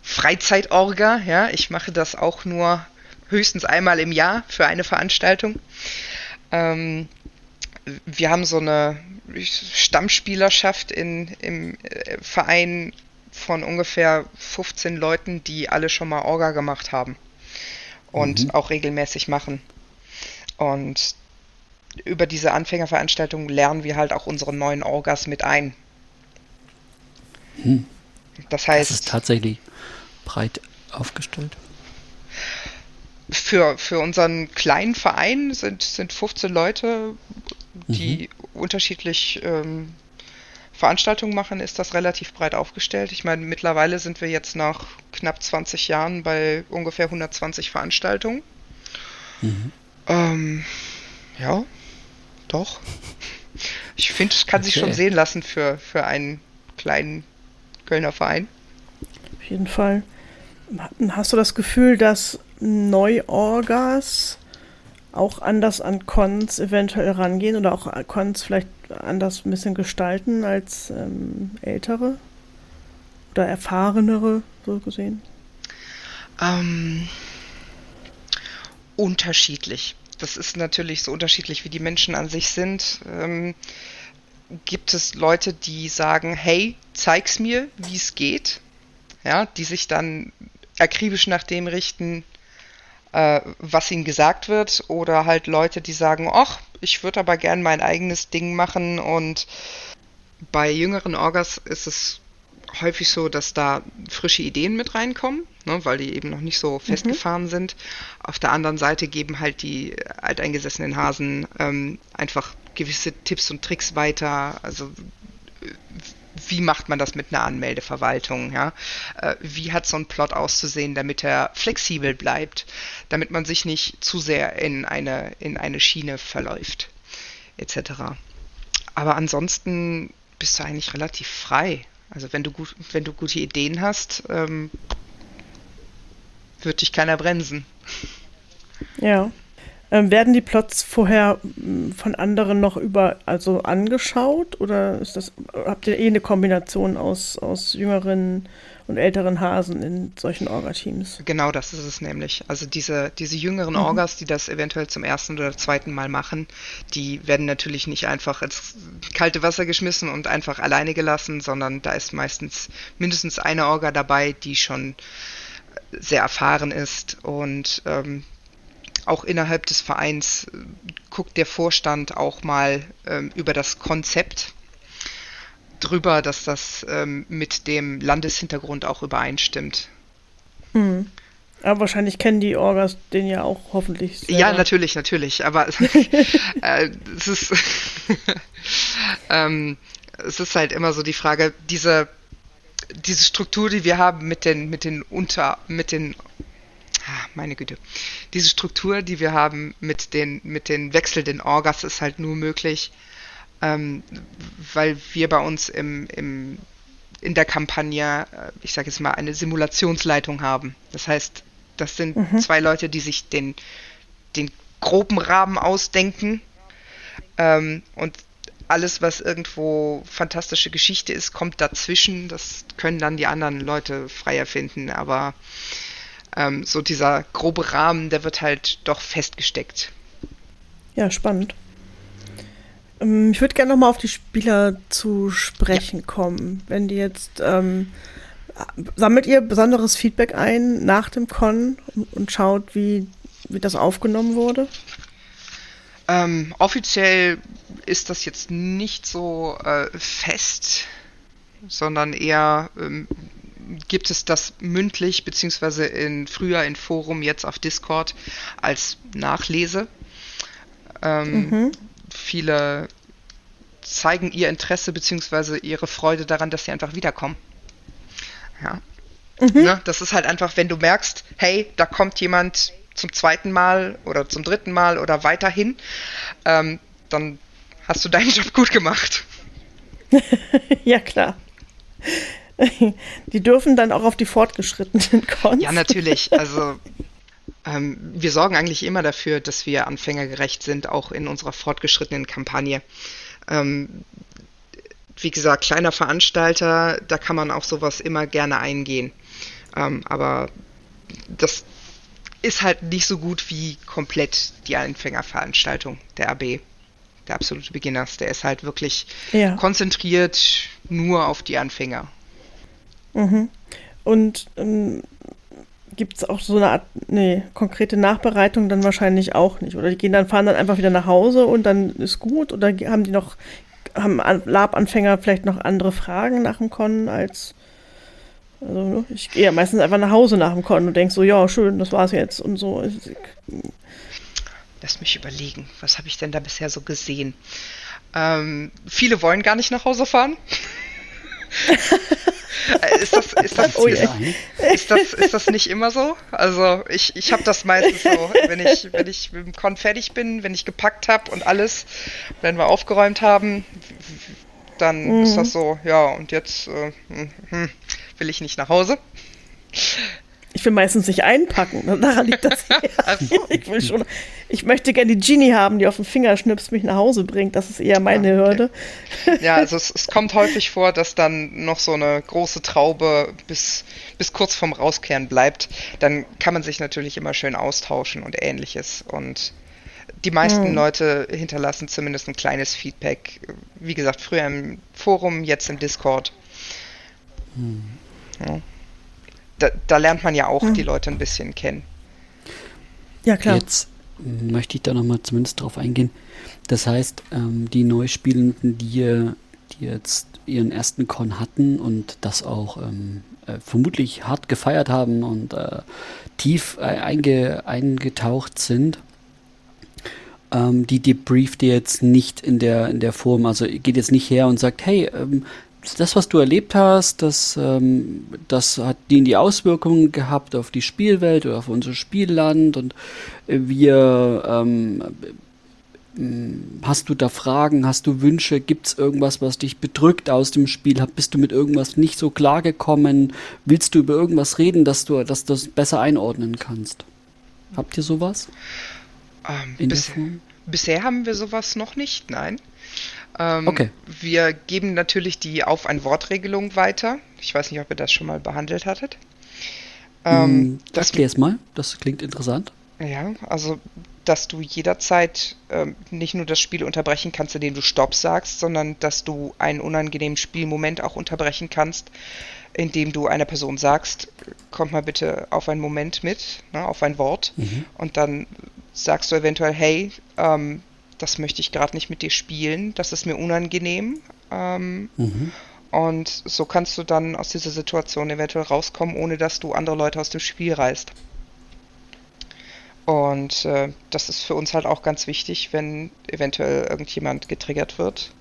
[SPEAKER 3] Freizeitorga. Ja, ich mache das auch nur höchstens einmal im Jahr für eine Veranstaltung. Ähm, wir haben so eine Stammspielerschaft in, im äh, Verein von ungefähr 15 Leuten, die alle schon mal Orga gemacht haben und mhm. auch regelmäßig machen. Und über diese Anfängerveranstaltung lernen wir halt auch unsere neuen Orgas mit ein.
[SPEAKER 1] Hm. Das heißt. Das ist tatsächlich breit aufgestellt.
[SPEAKER 3] Für, für unseren kleinen Verein sind, sind 15 Leute die mhm. unterschiedlich ähm, Veranstaltungen machen, ist das relativ breit aufgestellt. Ich meine, mittlerweile sind wir jetzt nach knapp 20 Jahren bei ungefähr 120 Veranstaltungen. Mhm. Ähm, ja, doch. Ich finde, es kann okay. sich schon sehen lassen für, für einen kleinen Kölner Verein.
[SPEAKER 2] Auf jeden Fall. Hast du das Gefühl, dass Neuorgas auch anders an Cons eventuell rangehen oder auch Cons vielleicht anders ein bisschen gestalten als ähm, ältere oder erfahrenere, so gesehen?
[SPEAKER 3] Ähm, unterschiedlich. Das ist natürlich so unterschiedlich, wie die Menschen an sich sind. Ähm, gibt es Leute, die sagen, hey, zeig's mir, wie es geht, ja, die sich dann akribisch nach dem richten, äh, was ihnen gesagt wird, oder halt Leute, die sagen, ach, ich würde aber gern mein eigenes Ding machen und bei jüngeren Orgas ist es häufig so, dass da frische Ideen mit reinkommen, ne, weil die eben noch nicht so festgefahren mhm. sind. Auf der anderen Seite geben halt die alteingesessenen Hasen ähm, einfach gewisse Tipps und Tricks weiter. Also wie macht man das mit einer Anmeldeverwaltung? Ja? Äh, wie hat so ein Plot auszusehen, damit er flexibel bleibt, damit man sich nicht zu sehr in eine, in eine Schiene verläuft, etc. Aber ansonsten bist du eigentlich relativ frei. Also wenn du gut, wenn du gute Ideen hast, ähm, wird dich keiner bremsen.
[SPEAKER 2] Ja. Ähm, werden die Plots vorher von anderen noch über, also angeschaut oder ist das, habt ihr eh eine Kombination aus, aus jüngeren und älteren Hasen in solchen Orga-Teams?
[SPEAKER 3] Genau, das ist es nämlich. Also diese, diese jüngeren mhm. Orgas, die das eventuell zum ersten oder zweiten Mal machen, die werden natürlich nicht einfach ins kalte Wasser geschmissen und einfach alleine gelassen, sondern da ist meistens mindestens eine Orga dabei, die schon sehr erfahren ist und ähm, auch innerhalb des Vereins äh, guckt der Vorstand auch mal ähm, über das Konzept drüber, dass das ähm, mit dem Landeshintergrund auch übereinstimmt.
[SPEAKER 2] Hm. Aber wahrscheinlich kennen die Orgas den ja auch hoffentlich.
[SPEAKER 3] Selber. Ja, natürlich, natürlich. Aber äh, es ist ähm, es ist halt immer so die Frage, diese diese Struktur, die wir haben mit den mit den unter mit den meine Güte. Diese Struktur, die wir haben mit den, mit den wechselnden Orgas, ist halt nur möglich, ähm, weil wir bei uns im, im, in der Kampagne, äh, ich sage jetzt mal, eine Simulationsleitung haben. Das heißt, das sind mhm. zwei Leute, die sich den, den groben Rahmen ausdenken ähm, und alles, was irgendwo fantastische Geschichte ist, kommt dazwischen. Das können dann die anderen Leute frei erfinden, aber ähm, so dieser grobe Rahmen, der wird halt doch festgesteckt.
[SPEAKER 2] Ja, spannend. Ähm, ich würde gerne nochmal auf die Spieler zu sprechen ja. kommen. Wenn die jetzt, ähm, sammelt ihr besonderes Feedback ein nach dem Con und schaut, wie, wie das aufgenommen wurde?
[SPEAKER 3] Ähm, offiziell ist das jetzt nicht so äh, fest, sondern eher ähm, gibt es das mündlich beziehungsweise in früher in Forum jetzt auf Discord als Nachlese. Ähm, mhm. Viele zeigen ihr Interesse beziehungsweise ihre Freude daran, dass sie einfach wiederkommen. Ja. Mhm. Ne? Das ist halt einfach, wenn du merkst, hey, da kommt jemand, zum zweiten Mal oder zum dritten Mal oder weiterhin, ähm, dann hast du deinen Job gut gemacht.
[SPEAKER 2] ja, klar. Die dürfen dann auch auf die fortgeschrittenen
[SPEAKER 3] Cons. Ja, natürlich. Also ähm, wir sorgen eigentlich immer dafür, dass wir anfängergerecht sind, auch in unserer fortgeschrittenen Kampagne. Ähm, wie gesagt, kleiner Veranstalter, da kann man auf sowas immer gerne eingehen. Ähm, aber das, ist halt nicht so gut wie komplett die Anfängerveranstaltung der AB. Der absolute Beginners. Der ist halt wirklich ja. konzentriert nur auf die Anfänger.
[SPEAKER 2] Mhm. Und ähm, gibt es auch so eine Art, nee, konkrete Nachbereitung dann wahrscheinlich auch nicht. Oder die gehen dann, fahren dann einfach wieder nach Hause und dann ist gut? Oder haben die noch, haben Lab-Anfänger vielleicht noch andere Fragen nach dem Con als also ne, ich gehe ja meistens einfach nach Hause nach dem Con und denke so, ja, schön, das war's jetzt und so.
[SPEAKER 3] Lass mich überlegen, was habe ich denn da bisher so gesehen? Ähm, viele wollen gar nicht nach Hause fahren. Äh, ist, das, ist, das, oh ist, ist, das, ist das nicht immer so? Also ich, ich habe das meistens so, wenn ich, wenn ich mit dem Con fertig bin, wenn ich gepackt habe und alles, wenn wir aufgeräumt haben, dann mhm. ist das so, ja, und jetzt äh, hm, hm will ich nicht nach Hause.
[SPEAKER 2] Ich will meistens nicht einpacken. Daran liegt das. ich, will schon, ich möchte gerne die Genie haben, die auf den Finger schnipst, mich nach Hause bringt. Das ist eher meine ja, okay. Hürde.
[SPEAKER 3] Ja, also es, es, kommt häufig vor, dass dann noch so eine große Traube bis, bis kurz vorm Rauskehren bleibt. Dann kann man sich natürlich immer schön austauschen und ähnliches. Und die meisten hm. Leute hinterlassen zumindest ein kleines Feedback. Wie gesagt, früher im Forum, jetzt im Discord. Hm. Ja. Da, da, lernt man ja auch hm. die Leute ein bisschen kennen.
[SPEAKER 1] Ja, klar. Jetzt möchte ich da nochmal zumindest drauf eingehen. Das heißt, ähm, die Neuspielenden, die, die jetzt ihren ersten Con hatten und das auch ähm, äh, vermutlich hart gefeiert haben und äh, tief äh, einge, eingetaucht sind, ähm, die debrieft ihr jetzt nicht in der, in der Form. Also geht jetzt nicht her und sagt, hey, ähm, das, was du erlebt hast, das, ähm, das hat die, die Auswirkungen gehabt auf die Spielwelt oder auf unser Spielland und wir ähm, Hast du da Fragen? Hast du Wünsche? Gibt es irgendwas, was dich bedrückt aus dem Spiel? Bist du mit irgendwas nicht so klar gekommen? Willst du über irgendwas reden, dass du, dass du das besser einordnen kannst? Habt ihr sowas?
[SPEAKER 3] Ähm, bis, bisher haben wir sowas noch nicht, nein. Ähm, okay. Wir geben natürlich die Auf ein Wort-Regelung weiter. Ich weiß nicht, ob ihr das schon mal behandelt hattet.
[SPEAKER 1] Ähm, das erklär's mal, das klingt interessant.
[SPEAKER 3] Ja, also dass du jederzeit ähm, nicht nur das Spiel unterbrechen kannst, indem du Stopp sagst, sondern dass du einen unangenehmen Spielmoment auch unterbrechen kannst, indem du einer Person sagst, kommt mal bitte auf einen Moment mit, ne, auf ein Wort, mhm. und dann sagst du eventuell, hey, ähm, das möchte ich gerade nicht mit dir spielen, das ist mir unangenehm. Ähm, mhm. Und so kannst du dann aus dieser Situation eventuell rauskommen, ohne dass du andere Leute aus dem Spiel reißt. Und äh, das ist für uns halt auch ganz wichtig, wenn eventuell irgendjemand getriggert wird.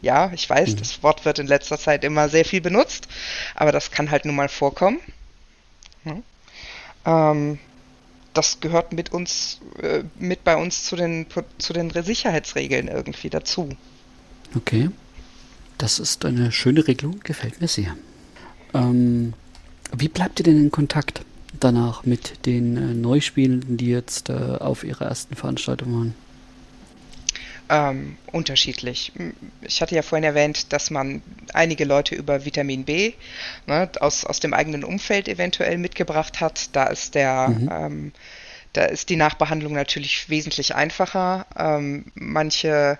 [SPEAKER 3] Ja, ich weiß, mhm. das Wort wird in letzter Zeit immer sehr viel benutzt, aber das kann halt nun mal vorkommen. Ja. Ähm, das gehört mit uns, äh, mit bei uns zu den, zu den Sicherheitsregeln irgendwie dazu.
[SPEAKER 1] Okay. Das ist eine schöne Regelung, gefällt mir sehr. Ähm, wie bleibt ihr denn in Kontakt danach mit den äh, Neuspielenden, die jetzt äh, auf ihrer ersten Veranstaltung waren?
[SPEAKER 3] Ähm, unterschiedlich. Ich hatte ja vorhin erwähnt, dass man einige Leute über Vitamin B ne, aus, aus dem eigenen Umfeld eventuell mitgebracht hat. Da ist der mhm. ähm, da ist die Nachbehandlung natürlich wesentlich einfacher. Ähm, manche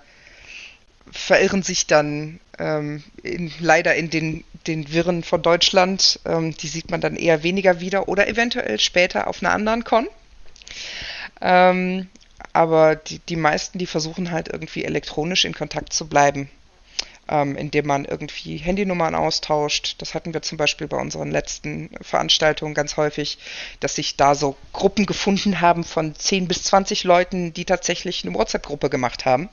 [SPEAKER 3] verirren sich dann ähm, in, leider in den, den Wirren von Deutschland. Ähm, die sieht man dann eher weniger wieder oder eventuell später auf einer anderen Con. Ähm, aber die, die meisten, die versuchen halt irgendwie elektronisch in Kontakt zu bleiben, ähm, indem man irgendwie Handynummern austauscht. Das hatten wir zum Beispiel bei unseren letzten Veranstaltungen ganz häufig, dass sich da so Gruppen gefunden haben von 10 bis 20 Leuten, die tatsächlich eine WhatsApp-Gruppe gemacht haben.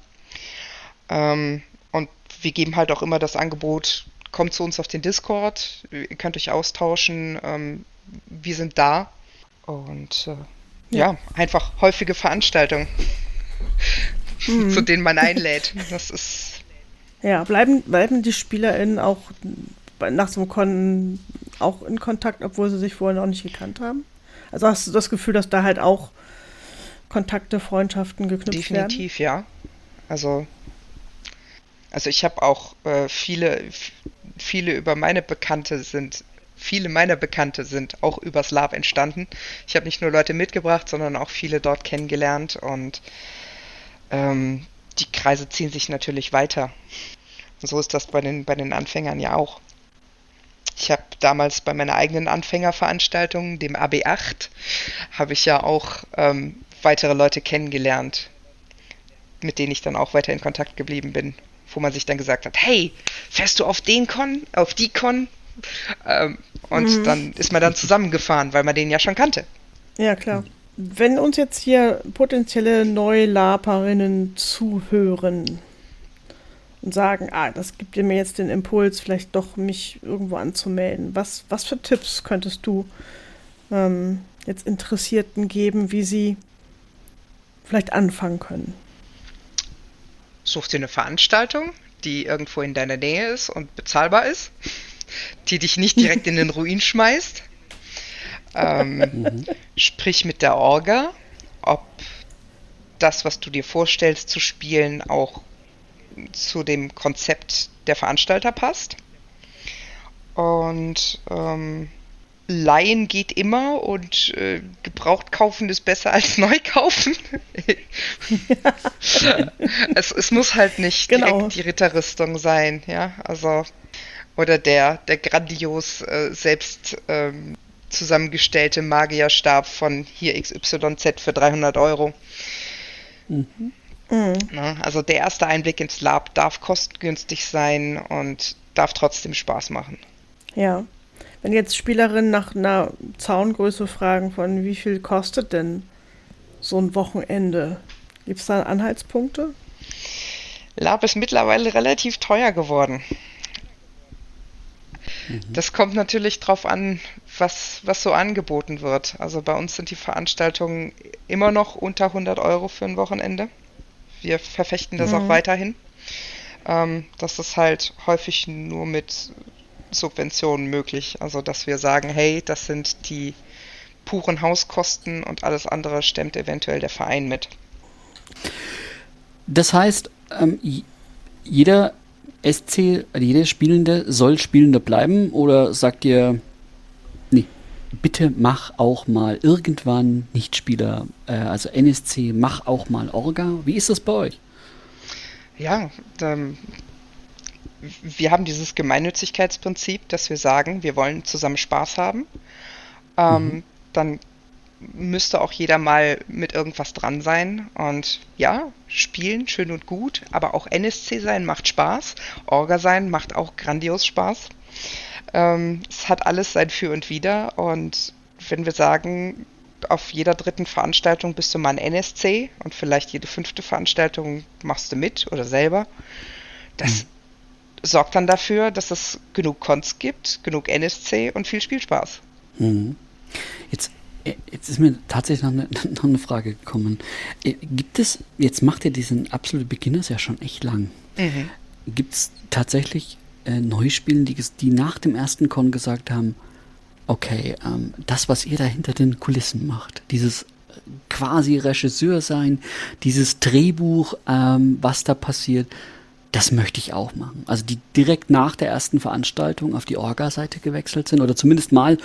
[SPEAKER 3] Ähm, und wir geben halt auch immer das Angebot, kommt zu uns auf den Discord, ihr könnt euch austauschen, ähm, wir sind da. Und äh, ja. ja, einfach häufige Veranstaltungen, mhm. zu denen man einlädt. Das ist.
[SPEAKER 2] Ja, bleiben, bleiben die SpielerInnen auch nach so einem Con auch in Kontakt, obwohl sie sich vorher noch nicht gekannt haben? Also hast du das Gefühl, dass da halt auch Kontakte, Freundschaften geknüpft
[SPEAKER 3] Definitiv, werden? Definitiv, ja. Also, also ich habe auch äh, viele, viele über meine Bekannte sind viele meiner Bekannte sind auch übers Lab entstanden. Ich habe nicht nur Leute mitgebracht, sondern auch viele dort kennengelernt und ähm, die Kreise ziehen sich natürlich weiter. Und so ist das bei den, bei den Anfängern ja auch. Ich habe damals bei meiner eigenen Anfängerveranstaltung, dem AB8, habe ich ja auch ähm, weitere Leute kennengelernt, mit denen ich dann auch weiter in Kontakt geblieben bin, wo man sich dann gesagt hat, hey, fährst du auf den Con, auf die Con? Ähm, und mhm. dann ist man dann zusammengefahren, weil man den ja schon kannte.
[SPEAKER 2] Ja, klar. Wenn uns jetzt hier potenzielle Neulaperinnen zuhören und sagen, ah, das gibt mir jetzt den Impuls, vielleicht doch mich irgendwo anzumelden, was, was für Tipps könntest du ähm, jetzt Interessierten geben, wie sie vielleicht anfangen können?
[SPEAKER 3] Such dir eine Veranstaltung, die irgendwo in deiner Nähe ist und bezahlbar ist die dich nicht direkt in den Ruin schmeißt. Ähm, mhm. Sprich mit der Orga, ob das, was du dir vorstellst zu spielen, auch zu dem Konzept der Veranstalter passt. Und ähm, Leihen geht immer und äh, gebraucht kaufen ist besser als neu kaufen. es, es, muss halt nicht genau. direkt die Ritterrüstung sein, ja. Also oder der, der grandios äh, selbst ähm, zusammengestellte Magierstab von hier XYZ für 300 Euro. Mhm. Mhm. Na, also der erste Einblick ins Lab darf kostengünstig sein und darf trotzdem Spaß machen.
[SPEAKER 2] Ja. Wenn jetzt Spielerinnen nach einer Zaungröße fragen, von wie viel kostet denn so ein Wochenende, gibt es da Anhaltspunkte?
[SPEAKER 3] Lab ist mittlerweile relativ teuer geworden. Mhm. Das kommt natürlich drauf an, was, was so angeboten wird. Also bei uns sind die Veranstaltungen immer noch unter 100 Euro für ein Wochenende. Wir verfechten das mhm. auch weiterhin. Ähm, das ist halt häufig nur mit Subventionen möglich. Also dass wir sagen, hey, das sind die puren Hauskosten und alles andere stemmt eventuell der Verein mit.
[SPEAKER 1] Das heißt, ähm, jeder SC, also jede Spielende soll Spielende bleiben oder sagt ihr, nee, bitte mach auch mal irgendwann Nichtspieler, äh, also NSC, mach auch mal Orga. Wie ist das bei euch?
[SPEAKER 3] Ja, ähm, wir haben dieses Gemeinnützigkeitsprinzip, dass wir sagen, wir wollen zusammen Spaß haben. Ähm, mhm. Dann müsste auch jeder mal mit irgendwas dran sein. Und ja, spielen, schön und gut, aber auch NSC sein macht Spaß. Orga sein macht auch grandios Spaß. Ähm, es hat alles sein Für und Wider. Und wenn wir sagen, auf jeder dritten Veranstaltung bist du mal ein NSC und vielleicht jede fünfte Veranstaltung machst du mit oder selber, das mhm. sorgt dann dafür, dass es genug Cons gibt, genug NSC und viel Spielspaß.
[SPEAKER 1] Mhm. Jetzt jetzt ist mir tatsächlich noch eine, noch eine, Frage gekommen. Äh, gibt es, jetzt macht ihr diesen absolute Beginners ja schon echt lang. Mhm. Gibt es tatsächlich äh, Neuspielen, die, die nach dem ersten Con gesagt haben, okay, ähm, das, was ihr da hinter den Kulissen macht, dieses quasi Regisseur sein, dieses Drehbuch, ähm, was da passiert, das möchte ich auch machen. Also die direkt nach der ersten Veranstaltung auf die Orga-Seite gewechselt sind oder zumindest mal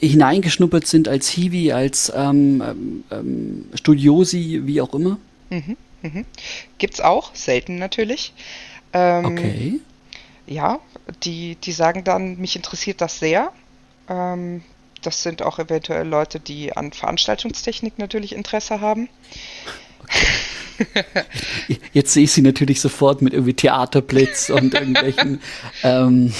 [SPEAKER 1] hineingeschnuppert sind als Hiwi, als ähm, ähm, ähm, Studiosi, wie auch immer.
[SPEAKER 3] Mhm, mhm. Gibt's auch, selten natürlich.
[SPEAKER 1] Ähm, okay.
[SPEAKER 3] Ja, die, die sagen dann, mich interessiert das sehr. Ähm, das sind auch eventuell Leute, die an Veranstaltungstechnik natürlich Interesse haben.
[SPEAKER 1] Jetzt sehe ich sie natürlich sofort mit irgendwie Theaterblitz und irgendwelchen, ähm,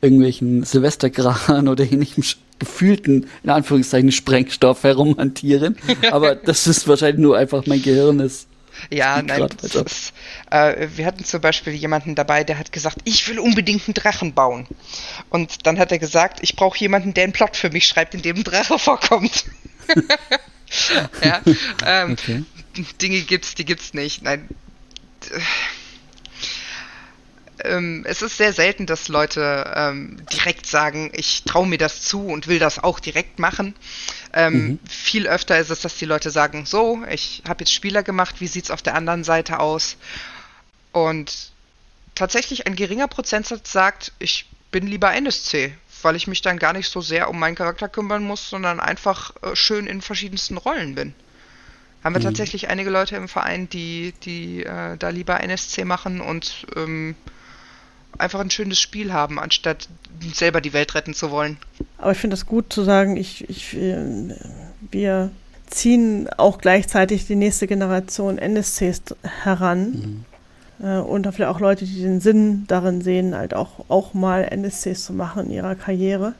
[SPEAKER 1] irgendwelchen Silvesterkran oder ähnlichem gefühlten, in Anführungszeichen, Sprengstoff herumhantieren. Aber das ist wahrscheinlich nur einfach mein Gehirn ist.
[SPEAKER 3] Ja, nein, ist, äh, wir hatten zum Beispiel jemanden dabei, der hat gesagt, ich will unbedingt einen Drachen bauen. Und dann hat er gesagt, ich brauche jemanden, der einen Plot für mich schreibt, in dem ein Drache vorkommt. ja, ähm, okay. Dinge gibt's, die gibt's nicht. Nein. Ähm, es ist sehr selten, dass Leute ähm, direkt sagen, ich traue mir das zu und will das auch direkt machen. Ähm, mhm. Viel öfter ist es, dass die Leute sagen, so, ich habe jetzt Spieler gemacht, wie sieht's auf der anderen Seite aus? Und tatsächlich ein geringer Prozentsatz sagt, ich bin lieber NSC, weil ich mich dann gar nicht so sehr um meinen Charakter kümmern muss, sondern einfach äh, schön in verschiedensten Rollen bin. Haben wir mhm. tatsächlich einige Leute im Verein, die, die äh, da lieber NSC machen und ähm, einfach ein schönes Spiel haben, anstatt selber die Welt retten zu wollen.
[SPEAKER 2] Aber ich finde es gut zu sagen, ich, ich, wir ziehen auch gleichzeitig die nächste Generation NSCs heran. Mhm. Äh, und vielleicht auch Leute, die den Sinn darin sehen, halt auch, auch mal NSCs zu machen in ihrer Karriere.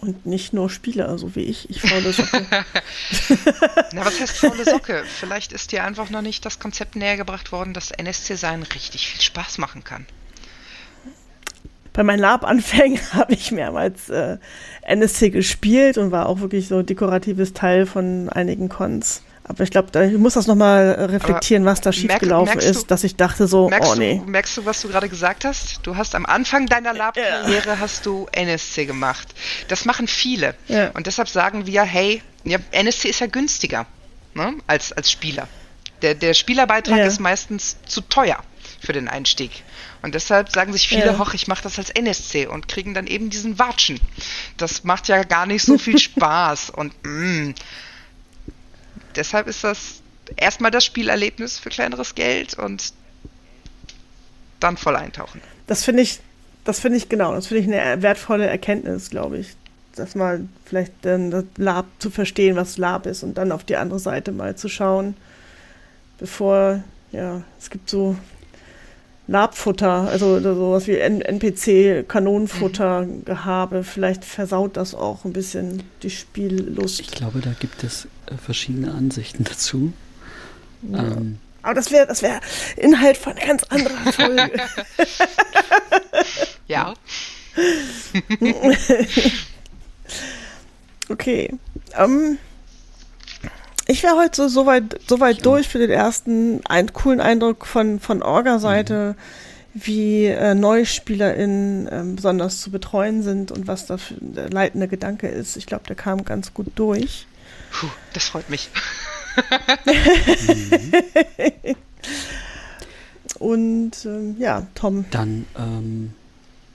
[SPEAKER 2] Und nicht nur Spieler, so wie ich. Ich faule Socke.
[SPEAKER 3] Na, was heißt faule Socke? Vielleicht ist dir einfach noch nicht das Konzept näher gebracht worden, dass NSC-Sein richtig viel Spaß machen kann.
[SPEAKER 2] Bei meinen Lab-Anfängen habe ich mehrmals äh, NSC gespielt und war auch wirklich so dekoratives Teil von einigen Cons. Aber ich glaube, ich muss das nochmal reflektieren, Aber was da schiefgelaufen ist, dass ich dachte so,
[SPEAKER 3] merkst
[SPEAKER 2] oh nee.
[SPEAKER 3] Du, merkst du, was du gerade gesagt hast? Du hast am Anfang deiner Lab-Karriere ja. hast du NSC gemacht. Das machen viele. Ja. Und deshalb sagen wir, hey, ja, NSC ist ja günstiger ne, als, als Spieler. Der, der Spielerbeitrag ist meistens zu teuer für den Einstieg. Und deshalb sagen sich viele, hoch, ich mache das als NSC und kriegen dann eben diesen Watschen. Das macht ja gar nicht so viel Spaß. Und mh, mm, deshalb ist das erstmal das Spielerlebnis für kleineres Geld und dann voll eintauchen.
[SPEAKER 2] Das finde ich, das finde ich genau, das finde ich eine wertvolle Erkenntnis, glaube ich. Dass mal vielleicht dann das Lab zu verstehen, was Lab ist und dann auf die andere Seite mal zu schauen, bevor, ja, es gibt so Labfutter, also sowas wie NPC-Kanonenfutter-Gehabe. Mhm. Vielleicht versaut das auch ein bisschen die Spiellust.
[SPEAKER 1] Ich glaube, da gibt es äh, verschiedene Ansichten dazu.
[SPEAKER 2] Ja. Ähm. Aber das wäre das wär Inhalt von einer ganz anderen Folge.
[SPEAKER 3] ja.
[SPEAKER 2] okay. Ähm, ich wäre heute so, so weit, so weit durch für den ersten ein, coolen Eindruck von, von Orga-Seite, mhm. wie äh, NeuspielerInnen äh, besonders zu betreuen sind und was da für der leitende Gedanke ist. Ich glaube, der kam ganz gut durch.
[SPEAKER 3] Puh, das freut mich.
[SPEAKER 2] und ähm, ja, Tom.
[SPEAKER 1] Dann, ähm,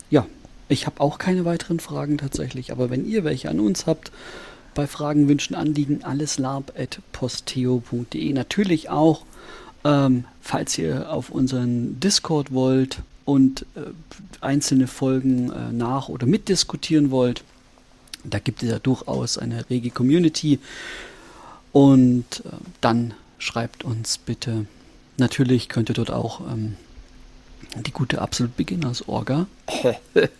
[SPEAKER 1] ja, ich habe auch keine weiteren Fragen tatsächlich, aber wenn ihr welche an uns habt, bei Fragen, Wünschen, Anliegen alles lab.posteo.de. Natürlich auch, ähm, falls ihr auf unseren Discord wollt und äh, einzelne Folgen äh, nach- oder mitdiskutieren wollt. Da gibt es ja durchaus eine rege Community. Und äh, dann schreibt uns bitte. Natürlich könnt ihr dort auch ähm, die gute Absolut Beginners Orga,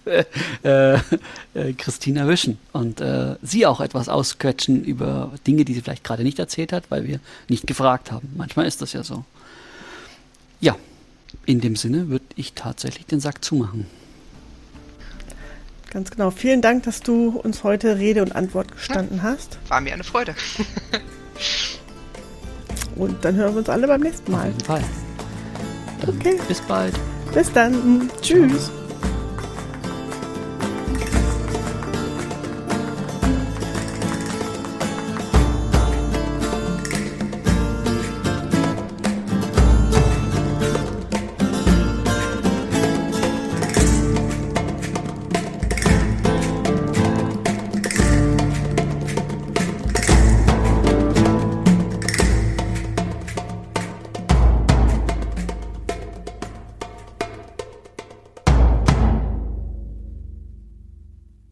[SPEAKER 1] äh, äh, Christina wischen und äh, sie auch etwas ausquetschen über Dinge, die sie vielleicht gerade nicht erzählt hat, weil wir nicht gefragt haben. Manchmal ist das ja so. Ja, in dem Sinne würde ich tatsächlich den Sack zumachen.
[SPEAKER 2] Ganz genau. Vielen Dank, dass du uns heute Rede und Antwort gestanden hast.
[SPEAKER 3] War mir eine Freude.
[SPEAKER 2] und dann hören wir uns alle beim nächsten Mal.
[SPEAKER 1] Auf jeden Fall.
[SPEAKER 2] Dann okay.
[SPEAKER 1] Bis bald.
[SPEAKER 2] Bis dann. Tschüss.